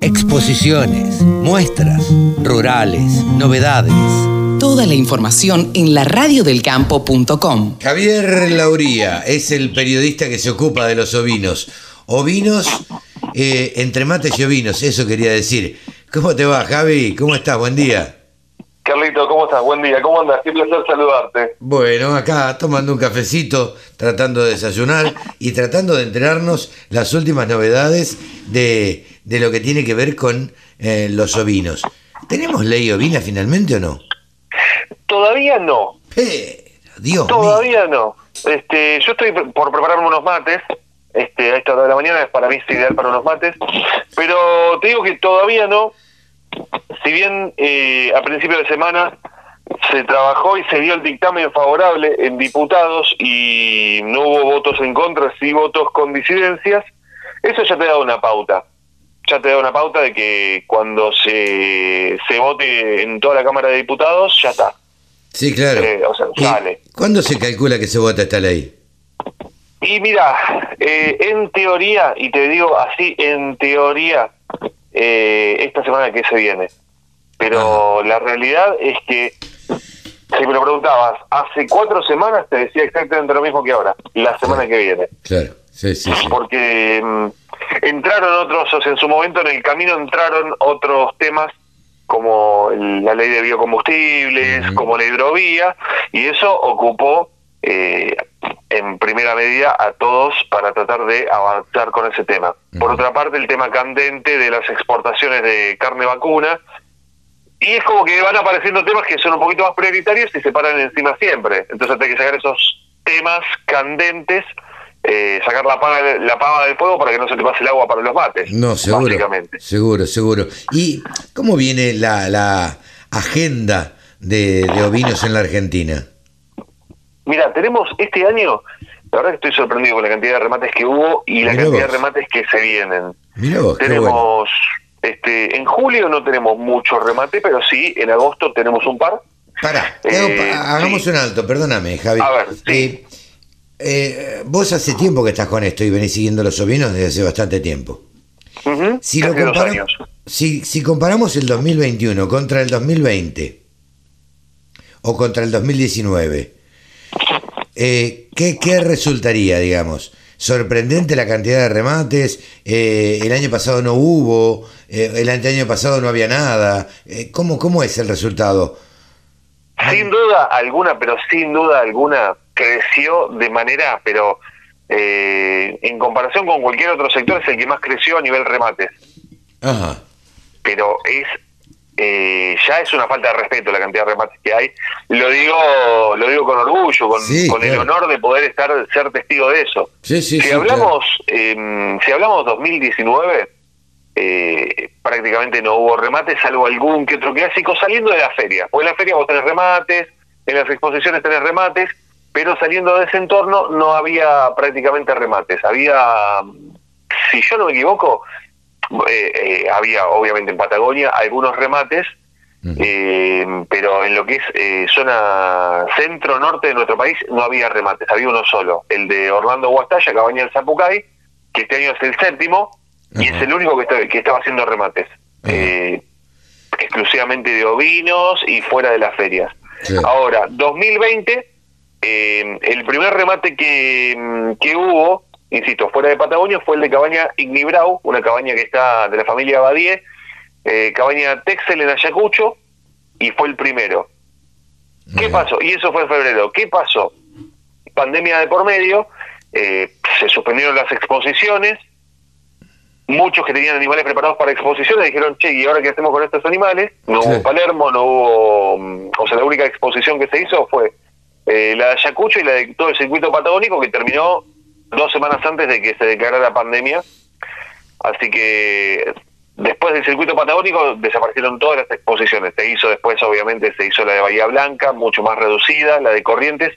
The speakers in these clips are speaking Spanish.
Exposiciones, muestras, rurales, novedades. Toda la información en la radiodelcampo.com. Javier Lauría es el periodista que se ocupa de los ovinos. Ovinos eh, entre mates y ovinos, eso quería decir. ¿Cómo te va, Javi? ¿Cómo estás? Buen día. Carlito, ¿cómo estás? Buen día, ¿cómo andas? Qué placer saludarte. Bueno, acá tomando un cafecito, tratando de desayunar y tratando de enterarnos las últimas novedades de, de lo que tiene que ver con eh, los ovinos. ¿Tenemos ley ovina finalmente o no? Todavía no. Pero, Dios mío. Todavía no. Este, yo estoy por prepararme unos mates. Este, a esta hora de la mañana, para mí es ideal para unos mates. Pero te digo que todavía no. Si bien eh, a principio de semana se trabajó y se dio el dictamen favorable en diputados y no hubo votos en contra, sí votos con disidencias, eso ya te da una pauta. Ya te da una pauta de que cuando se, se vote en toda la Cámara de Diputados, ya está. Sí, claro. Eh, o sea, ¿Y sale. ¿Cuándo se calcula que se vota esta ley? Y mira, eh, en teoría, y te digo así, en teoría, eh, esta semana que se viene. Pero la realidad es que, si me lo preguntabas, hace cuatro semanas te decía exactamente lo mismo que ahora, la semana que viene. Claro, sí, sí, sí. Porque mm, entraron otros, o sea, en su momento en el camino entraron otros temas como la ley de biocombustibles, como la hidrovía, y eso ocupó eh, en primera medida a todos para tratar de avanzar con ese tema. Por otra parte, el tema candente de las exportaciones de carne vacuna, y es como que van apareciendo temas que son un poquito más prioritarios y se paran encima siempre. Entonces hay que sacar esos temas candentes, eh, sacar la pava, la pava del fuego para que no se te pase el agua para los mates. No, seguro. Básicamente. Seguro, seguro. ¿Y cómo viene la, la agenda de, de ovinos en la Argentina? Mira, tenemos este año, la verdad que estoy sorprendido con la cantidad de remates que hubo y la cantidad vos. de remates que se vienen. Mirá vos, bueno. tenemos, este, en julio no tenemos mucho remate, pero sí, en agosto tenemos un par. Pará, Eh, hago- hagamos sí. un alto, perdóname, Javi. A ver, sí. Eh, eh, vos hace tiempo que estás con esto y venís siguiendo los ovinos desde hace bastante tiempo. Si, lo casi dos compara- años. si, si comparamos el 2021 contra el 2020 o contra el 2019, eh, ¿qué, qué resultaría, digamos? Sorprendente la cantidad de remates, eh, el año pasado no hubo, eh, el anteaño pasado no había nada. Eh, ¿cómo, ¿Cómo es el resultado? Sin duda alguna, pero sin duda alguna creció de manera, pero eh, en comparación con cualquier otro sector es el que más creció a nivel remates. Ajá. Pero es eh, ya es una falta de respeto la cantidad de remates que hay. Lo digo, lo digo con orgullo, con, Sí, con el claro. honor de poder estar ser testigo de eso. Sí, sí, si hablamos, eh, si hablamos 2019, eh, prácticamente no hubo remates, salvo algún que otro clásico saliendo de la feria. Porque en la feria vos tenés remates, en las exposiciones tenés remates, pero saliendo de ese entorno no había prácticamente remates. Había, si yo no me equivoco, eh, eh, había obviamente en Patagonia algunos remates, eh, pero en lo que es eh, zona centro-norte de nuestro país no había remates, había uno solo, el de Orlando Guastalla, Cabaña del Zapucay, que este año es el séptimo y es el único que, está- que estaba haciendo remates, Ajá. eh, exclusivamente de ovinos y fuera de las ferias. Ahora, 2020, eh, el primer remate que, mm, que hubo, insisto, fuera de Patagonia, fue el de Cabaña Ignibrau, una cabaña que está de la familia Badie, eh, cabaña Texel en Ayacucho, y fue el primero. ¿Qué pasó? Y eso fue en febrero. ¿Qué pasó? Pandemia de por medio, eh, se suspendieron las exposiciones, muchos que tenían animales preparados para exposiciones dijeron, che, ¿y ahora qué hacemos con estos animales? No Sí. hubo Palermo, no hubo... mm, O sea, la única exposición que se hizo fue eh, la de Ayacucho y la de todo el circuito patagónico que terminó dos semanas antes de que se declarara la pandemia. Así que después del circuito patagónico desaparecieron todas las exposiciones. Se hizo después, obviamente, se hizo la de Bahía Blanca, mucho más reducida, la de Corrientes,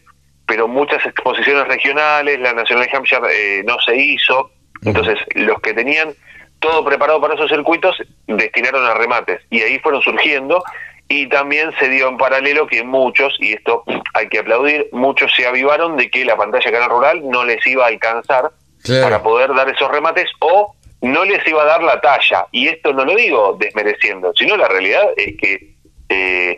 pero muchas exposiciones regionales, la Nacional de Hampshire eh, no se hizo. Entonces, los que tenían todo preparado para esos circuitos destinaron a remates y ahí fueron surgiendo y también se dio en paralelo que muchos, y esto hay que aplaudir, muchos se avivaron de que la pantalla canal rural no les iba a alcanzar Claro. para poder dar esos remates o no les iba a dar la talla. Y esto no lo digo desmereciendo, sino la realidad es que eh,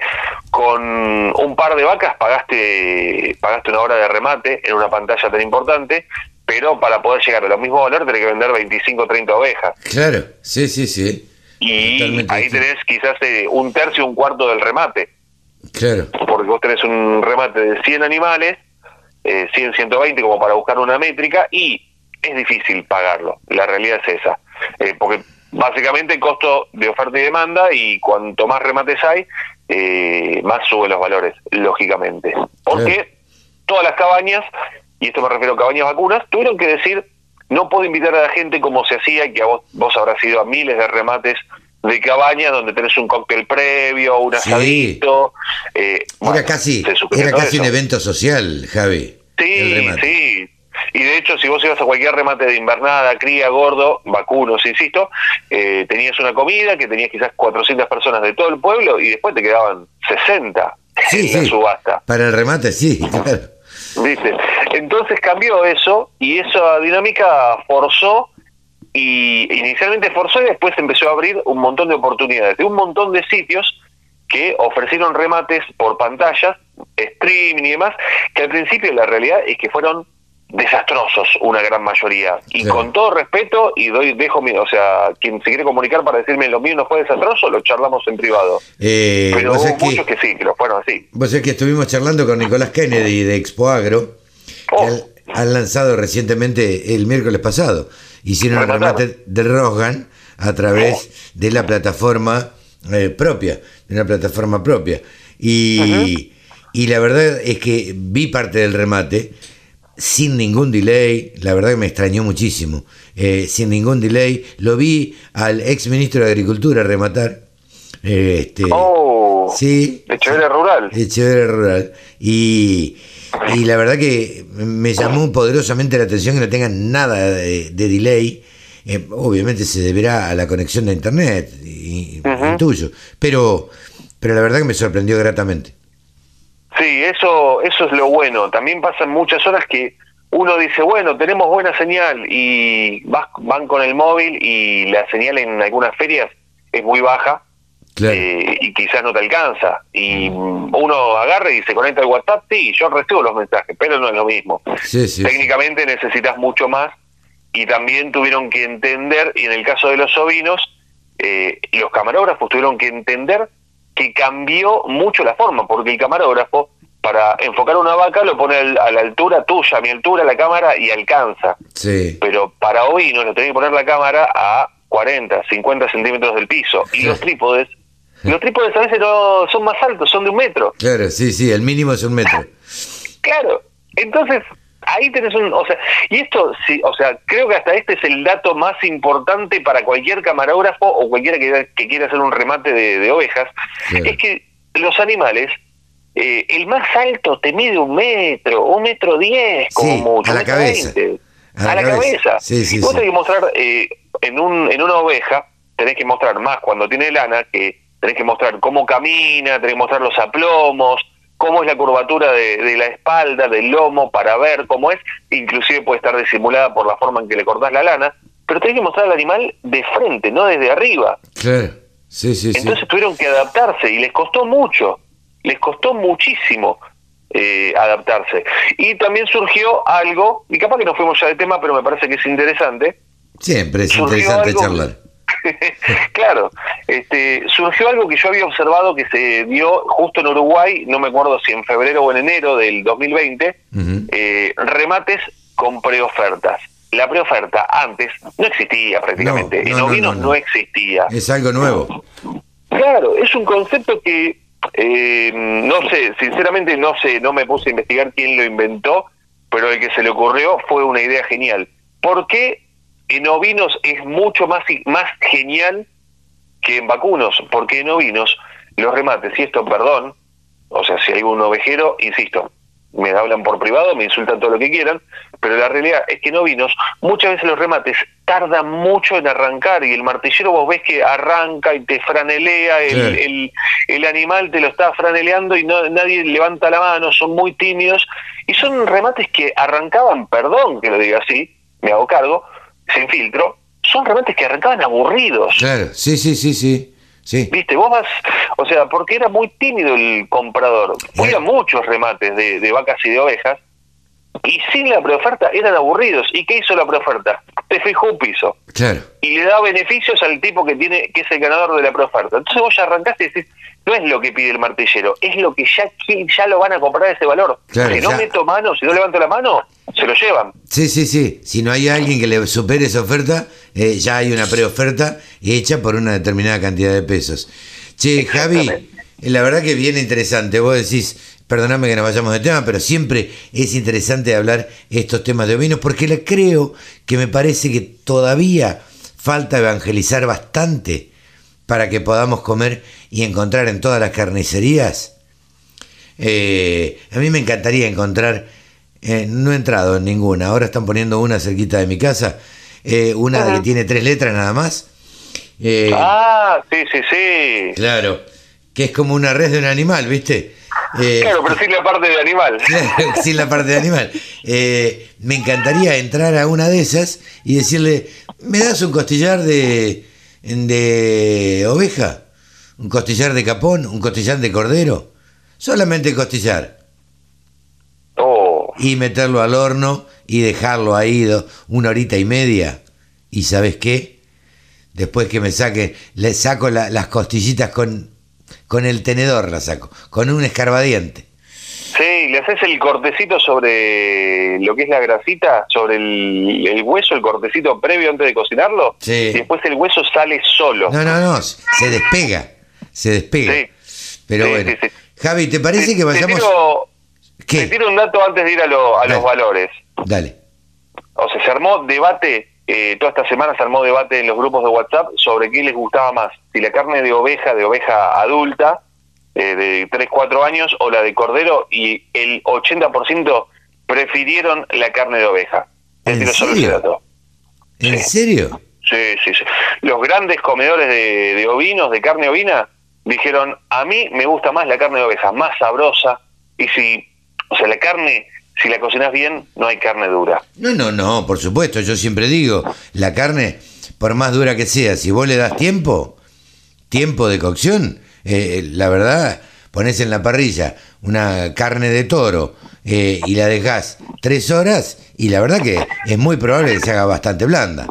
con un par de vacas pagaste, pagaste una hora de remate en una pantalla tan importante, pero para poder llegar a los mismos valores tenés que vender 25 o 30 ovejas. Claro, sí, sí, sí. Y Totalmente ahí tenés quizás eh, un tercio, un cuarto del remate. Claro, porque vos tenés un remate de 100 animales, eh, 100, 120 como para buscar una métrica y es difícil pagarlo, la realidad es esa, Eh, porque básicamente el costo de oferta y demanda y cuanto más remates hay, eh, más suben los valores, lógicamente. Porque Claro. todas las cabañas, y esto me refiero a cabañas vacunas, tuvieron que decir, no puedo invitar a la gente como se hacía, que a vos, vos habrás ido a miles de remates de cabañas donde tenés un cóctel previo, un Sí. asadito. eh, era casi, era un evento social, Javi. Sí, sí. Y de hecho, si vos ibas a cualquier remate de invernada, cría, gordo, vacunos, insisto, eh, tenías una comida que tenías quizás 400 personas de todo el pueblo y después te quedaban 60 Sí, en la sí. subasta. Para el remate, sí, claro. ¿Viste? Entonces cambió eso y esa dinámica forzó y inicialmente forzó y después empezó a abrir un montón de oportunidades. De un montón de sitios que ofrecieron remates por pantallas, streaming y demás, que al principio la realidad es que fueron desastrosos una gran mayoría. Y Claro. con todo respeto y doy dejo mi o sea quien se quiere comunicar para decirme lo mío no fue desastroso lo charlamos en privado. Eh, pero hubo muchos que, que sí que lo fueron así. vos sabés que estuvimos charlando con Nicolás Kennedy de Expo Agro, Oh. han, han lanzado recientemente el miércoles pasado. Hicieron el remate de Rosgan a través de la plataforma eh, propia, de una plataforma propia. Y, y la verdad es que vi parte del remate sin ningún delay, la verdad que me extrañó muchísimo, eh, sin ningún delay. Lo vi al ex ministro de Agricultura rematar. eh, este, oh sí, Echeverría rural Echeverría Rural. Y, y la verdad que me llamó poderosamente la atención que no tengan nada de, de delay. Eh, obviamente se deberá a la conexión de internet, y, intuyo. Pero, pero la verdad que me sorprendió gratamente. Sí, eso, eso es lo bueno. También pasan muchas horas que uno dice, bueno, tenemos buena señal y vas, van con el móvil y la señal en algunas ferias es muy baja Claro. eh, y quizás no te alcanza. Y uno agarra y se conecta al WhatsApp, sí, yo recibo los mensajes, pero no es lo mismo. Sí, sí, sí. Técnicamente necesitas mucho más y también tuvieron que entender, y en el caso de los ovinos, eh, los camarógrafos tuvieron que entender que cambió mucho la forma, porque el camarógrafo para enfocar una vaca lo pone a la altura tuya, a mi altura la cámara y alcanza, Sí. pero para ovinos lo tenés que poner la cámara a 40, 50 centímetros del piso, y los trípodes, los trípodes a veces no son más altos, son de un metro. Claro, sí, sí, el mínimo es un metro. Claro, entonces ahí tenés un, o sea, y esto, sí, o sea, creo que hasta este es el dato más importante para cualquier camarógrafo o cualquiera que, que quiera hacer un remate de, de ovejas, Claro. es que los animales, eh, el más alto te mide un metro, un metro diez como Sí, mucho, a la cabeza. A A, la cabeza. cabeza. Sí, sí, Y vos tenés que mostrar eh, en, un, en una oveja, tenés que mostrar más cuando tiene lana, que tenés que mostrar cómo camina, tenés que mostrar los aplomos, cómo es la curvatura de, de la espalda, del lomo, para ver cómo es, inclusive puede estar disimulada por la forma en que le cortás la lana, pero tenés que mostrar al animal de frente, no desde arriba. Claro. Sí, sí, sí. Entonces tuvieron que adaptarse y les costó mucho, les costó muchísimo eh, adaptarse. Y también surgió algo, y capaz que nos fuimos ya de tema, pero me parece que es interesante. Siempre es surgió interesante algo- charlar. claro, este, surgió algo que yo había observado que se dio justo en Uruguay, no me acuerdo si en febrero o en enero del 2020, Ujú. eh, remates con preofertas. La preoferta antes no existía prácticamente, No, no, en no, ovinos no, no, no. existía. Es algo nuevo. Claro, es un concepto que eh, no sé, sinceramente no sé, no me puse a investigar quién lo inventó, pero el que se le ocurrió fue una idea genial. ¿Por qué en ovinos es mucho más, más genial que en vacunos? Porque en ovinos los remates, y esto perdón, o sea, si hay un ovejero, insisto, me hablan por privado, me insultan todo lo que quieran, pero la realidad es que en ovinos muchas veces los remates tardan mucho en arrancar y el martillero vos ves que arranca y te franelea, el, el, el animal te lo está franeleando y no, nadie levanta la mano, son muy tímidos y son remates que arrancaban, perdón que lo diga así, me hago cargo, sin filtro, son remates que arrancaban aburridos. Claro, sí, sí, sí, sí. Sí. Viste, vos vas, o sea, porque era muy tímido el comprador. Había Eh. muchos remates de, de vacas y de ovejas, y sin la preoferta eran aburridos. ¿Y qué hizo la preoferta? Te fijó un piso Claro. y le da beneficios al tipo que tiene que es el ganador de la preoferta. Entonces vos ya arrancaste y decís, no es lo que pide el martillero, es lo que ya ya lo van a comprar a ese valor. Claro, si no ya. meto mano, si no levanto la mano, se lo llevan. Sí, sí, sí. Si no hay alguien que le supere esa oferta, eh, ya hay una preoferta hecha por una determinada cantidad de pesos. Che, Javi, la verdad que bien interesante. Vos decís, perdoname que nos vayamos de tema, pero siempre es interesante hablar estos temas de ovinos porque le creo que me parece que todavía falta evangelizar bastante para que podamos comer y encontrar en todas las carnicerías eh, a mí me encantaría encontrar, eh, no he entrado en ninguna, ahora están poniendo una cerquita de mi casa, eh, una que tiene tres letras nada más. Eh, Ah, sí, sí, sí. Claro, que es como una red de un animal, ¿viste? Eh, Claro, pero sin la parte de animal. Claro, sin la parte de animal. Eh, me encantaría entrar a una de esas y decirle, ¿me das un costillar de, de oveja? ¿Un costillar de capón? ¿Un costillar de cordero? Solamente costillar. Y meterlo al horno y dejarlo ahí una horita y media. ¿Y sabes qué? Después que me saque, le saco la- las costillitas con, con el tenedor, la saco, con un escarbadiente. sí, le haces el cortecito sobre lo que es la grasita, sobre el, el hueso, el cortecito previo antes de cocinarlo. Sí. Y después el hueso sale solo. No, no, no, se despega, se despega. Sí. Pero Sí, bueno. Javi, ¿te parece que vayamos? Te tiro, ¿Qué? te tiro un dato antes de ir a, lo- a Dale. los valores. Dale. O sea, se armó debate, eh, toda esta semana se armó debate en los grupos de WhatsApp sobre qué les gustaba más, si la carne de oveja, de oveja adulta, eh, de 3, 4 años, o la de cordero, y el 80% prefirieron la carne de oveja. Te ¿En tiro solo ese serio? dato. ¿En Sí. serio? Sí, sí, sí. Los grandes comedores de, de ovinos, de carne ovina, dijeron, a mí me gusta más la carne de oveja, más sabrosa, y si, o sea, la carne, si la cocinas bien, no hay carne dura. No, no, no, por supuesto, yo siempre digo, la carne, por más dura que sea, si vos le das tiempo, tiempo de cocción, eh, la verdad, pones en la parrilla una carne de toro eh, y la dejás tres horas y la verdad que es muy probable que se haga bastante blanda.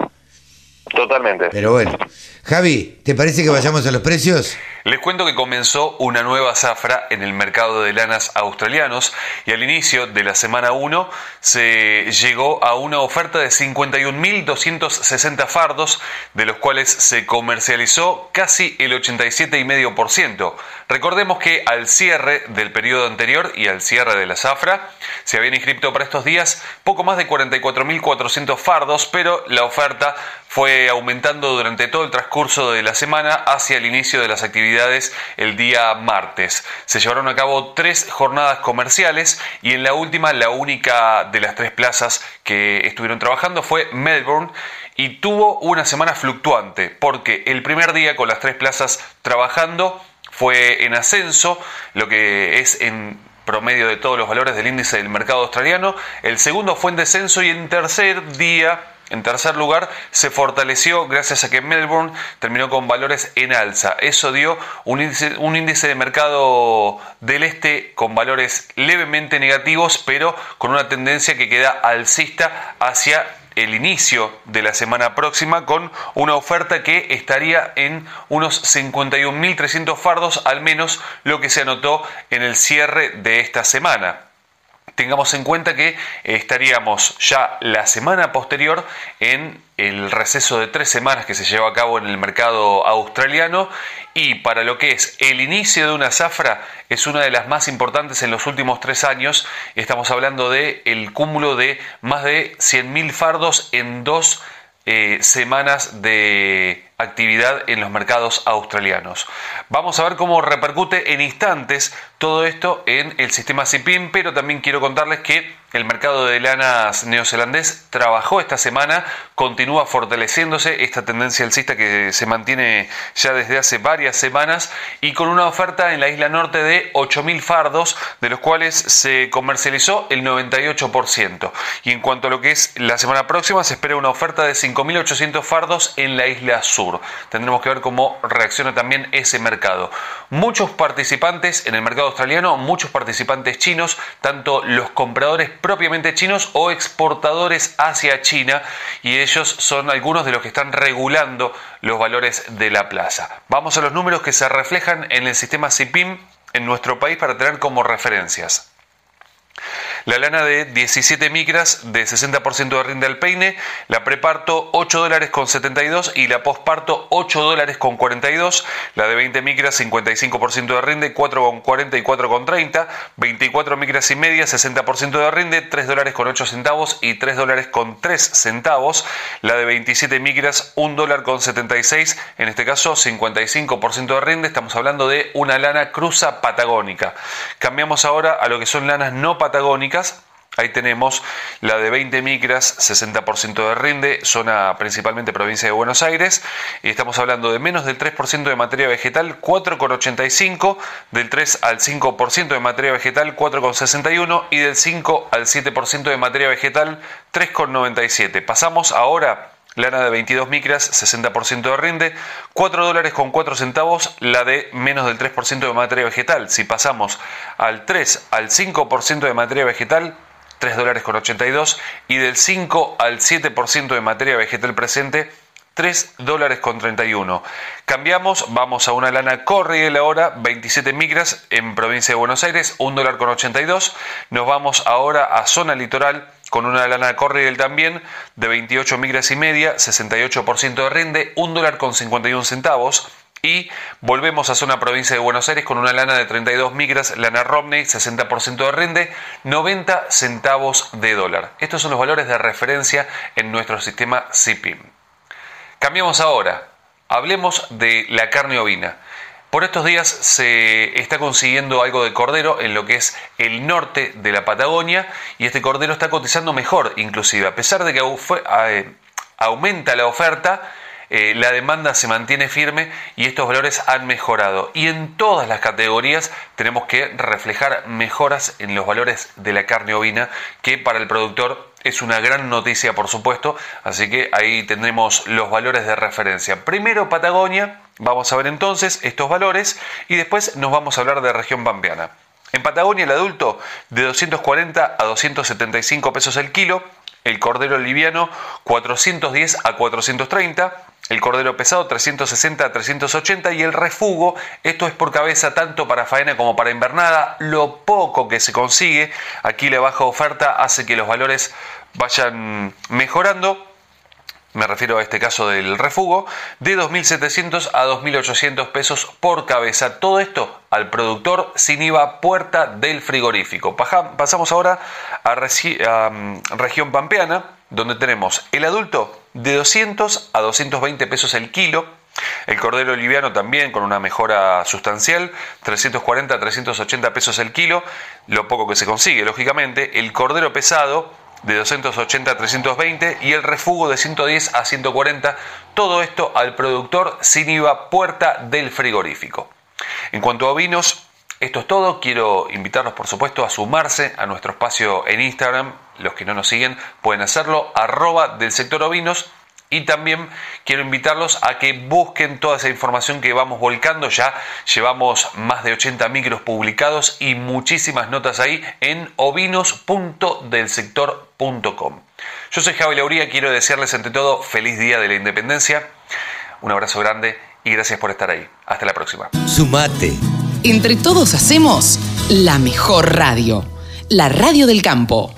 Totalmente. Pero bueno, Javi, ¿te parece que vayamos a los precios? Les cuento que comenzó una nueva zafra en el mercado de lanas australianos y al inicio de la semana 1 se llegó a una oferta de 51.260 fardos, de los cuales se comercializó casi el 87,5%. Recordemos que al cierre del periodo anterior y al cierre de la zafra se habían inscrito para estos días poco más de 44.400 fardos, pero la oferta fue aumentando durante todo el transcurso de la semana hacia el inicio de las actividades el día martes. Se llevaron a cabo tres jornadas comerciales y en la última la única de las tres plazas que estuvieron trabajando fue Melbourne y tuvo una semana fluctuante porque el primer día con las tres plazas trabajando fue en ascenso, lo que es en promedio de todos los valores del índice del mercado australiano. El segundo fue en descenso y en tercer día, en tercer lugar, se fortaleció gracias a que Melbourne terminó con valores en alza. Eso dio un índice, un índice de mercado del este con valores levemente negativos, pero con una tendencia que queda alcista hacia el inicio de la semana próxima con una oferta que estaría en unos 51.300 fardos, al menos lo que se anotó en el cierre de esta semana. Tengamos en cuenta que estaríamos ya la semana posterior en el receso de tres semanas que se lleva a cabo en el mercado australiano y para lo que es el inicio de una zafra es una de las más importantes en los últimos tres años. Estamos hablando de el cúmulo de más de 100.000 fardos en dos eh, semanas de actividad en los mercados australianos. Vamos a ver cómo repercute en instantes todo esto en el sistema CIPIM, pero también quiero contarles que el mercado de lanas neozelandés trabajó esta semana, continúa fortaleciéndose esta tendencia alcista que se mantiene ya desde hace varias semanas y con una oferta en la isla norte de 8.000 fardos, de los cuales se comercializó el 98%. Y en cuanto a lo que es la semana próxima, se espera una oferta de 5.800 fardos en la isla sur. Tendremos que ver cómo reacciona también ese mercado. Muchos participantes en el mercado australiano, muchos participantes chinos, tanto los compradores propiamente chinos o exportadores hacia China y ellos son algunos de los que están regulando los valores de la plaza. Vamos a los números que se reflejan en el sistema CIPIM en nuestro país para tener como referencias. La lana de 17 micras de 60% de rinde al peine, la preparto 8 dólares con 72 y la posparto 8 dólares con 42, la de 20 micras 55% de rinde, 4 con 40 y 4 con 30, 24 micras y media 60% de rinde, 3 dólares con 8 centavos y 3 dólares con 3 centavos, la de 27 micras 1 dólar con 76, en este caso 55% de rinde, estamos hablando de una lana cruza patagónica. Cambiamos ahora a lo que son lanas no patagónicas, Ahí tenemos la de 20 micras, 60% de rinde, zona principalmente provincia de Buenos Aires. Y estamos hablando de menos del 3% de materia vegetal, 4,85, del 3 al 5% de materia vegetal, 4,61 y del 5 al 7% de materia vegetal, 3,97. Pasamos ahora lana de 22 micras, 60% de rinde, 4 dólares con 4 centavos la de menos del 3% de materia vegetal. Si pasamos al 3 al 5% de materia vegetal, 3 dólares con 82 y del 5 al 7% de materia vegetal presente, 3 dólares con 31. Cambiamos, vamos a una lana Corriel ahora, 27 micras en provincia de Buenos Aires, 1 dólar con 82. Nos vamos ahora a zona litoral con una lana Corriel también de 28 micras y media, 68% de rinde, 1 dólar con 51 centavos. Y volvemos a zona provincia de Buenos Aires con una lana de 32 micras, lana Romney, 60% de rinde, 90 centavos de dólar. Estos son los valores de referencia en nuestro sistema CIPIM. Cambiamos ahora. Hablemos de la carne ovina. Por estos días se está consiguiendo algo de cordero en lo que es el norte de la Patagonia y este cordero está cotizando mejor inclusive. A pesar de que eh, aumenta la oferta, eh, la demanda se mantiene firme y estos valores han mejorado. Y en todas las categorías tenemos que reflejar mejoras en los valores de la carne ovina, que para el productor es una gran noticia, por supuesto. Así que ahí tendremos los valores de referencia. Primero Patagonia, vamos a ver entonces estos valores y después nos vamos a hablar de región pampeana. En Patagonia el adulto de 240 a 275 pesos el kilo, el cordero liviano 410 a 430, el cordero pesado 360 a 380 y el refugo, esto es por cabeza tanto para faena como para invernada, lo poco que se consigue, aquí la baja oferta hace que los valores vayan mejorando, me refiero a este caso del refugo, de 2.700 a 2.800 pesos por cabeza. Todo esto al productor sin IVA puerta del frigorífico. Pasamos ahora a, mm, región pampeana, donde tenemos el adulto de 200 a 220 pesos el kilo, el cordero liviano también con una mejora sustancial, 340 a 380 pesos el kilo, lo poco que se consigue, lógicamente. El cordero pesado de 280 a 320 y el refugo de 110 a 140, todo esto al productor sin IVA puerta del frigorífico. En cuanto a vinos, esto es todo. Quiero invitarlos, por supuesto, a sumarse a nuestro espacio en Instagram. Los que no nos siguen pueden hacerlo, arroba del sector ovinos. Y también quiero invitarlos a que busquen toda esa información que vamos volcando. Ya llevamos más de 80 micros publicados y muchísimas notas ahí en ovinos.delsector.com. Yo soy Javi Lauría, quiero desearles ante todo feliz día de la independencia. Un abrazo grande y gracias por estar ahí. Hasta la próxima. Sumate. Entre todos hacemos la mejor radio, la radio del campo.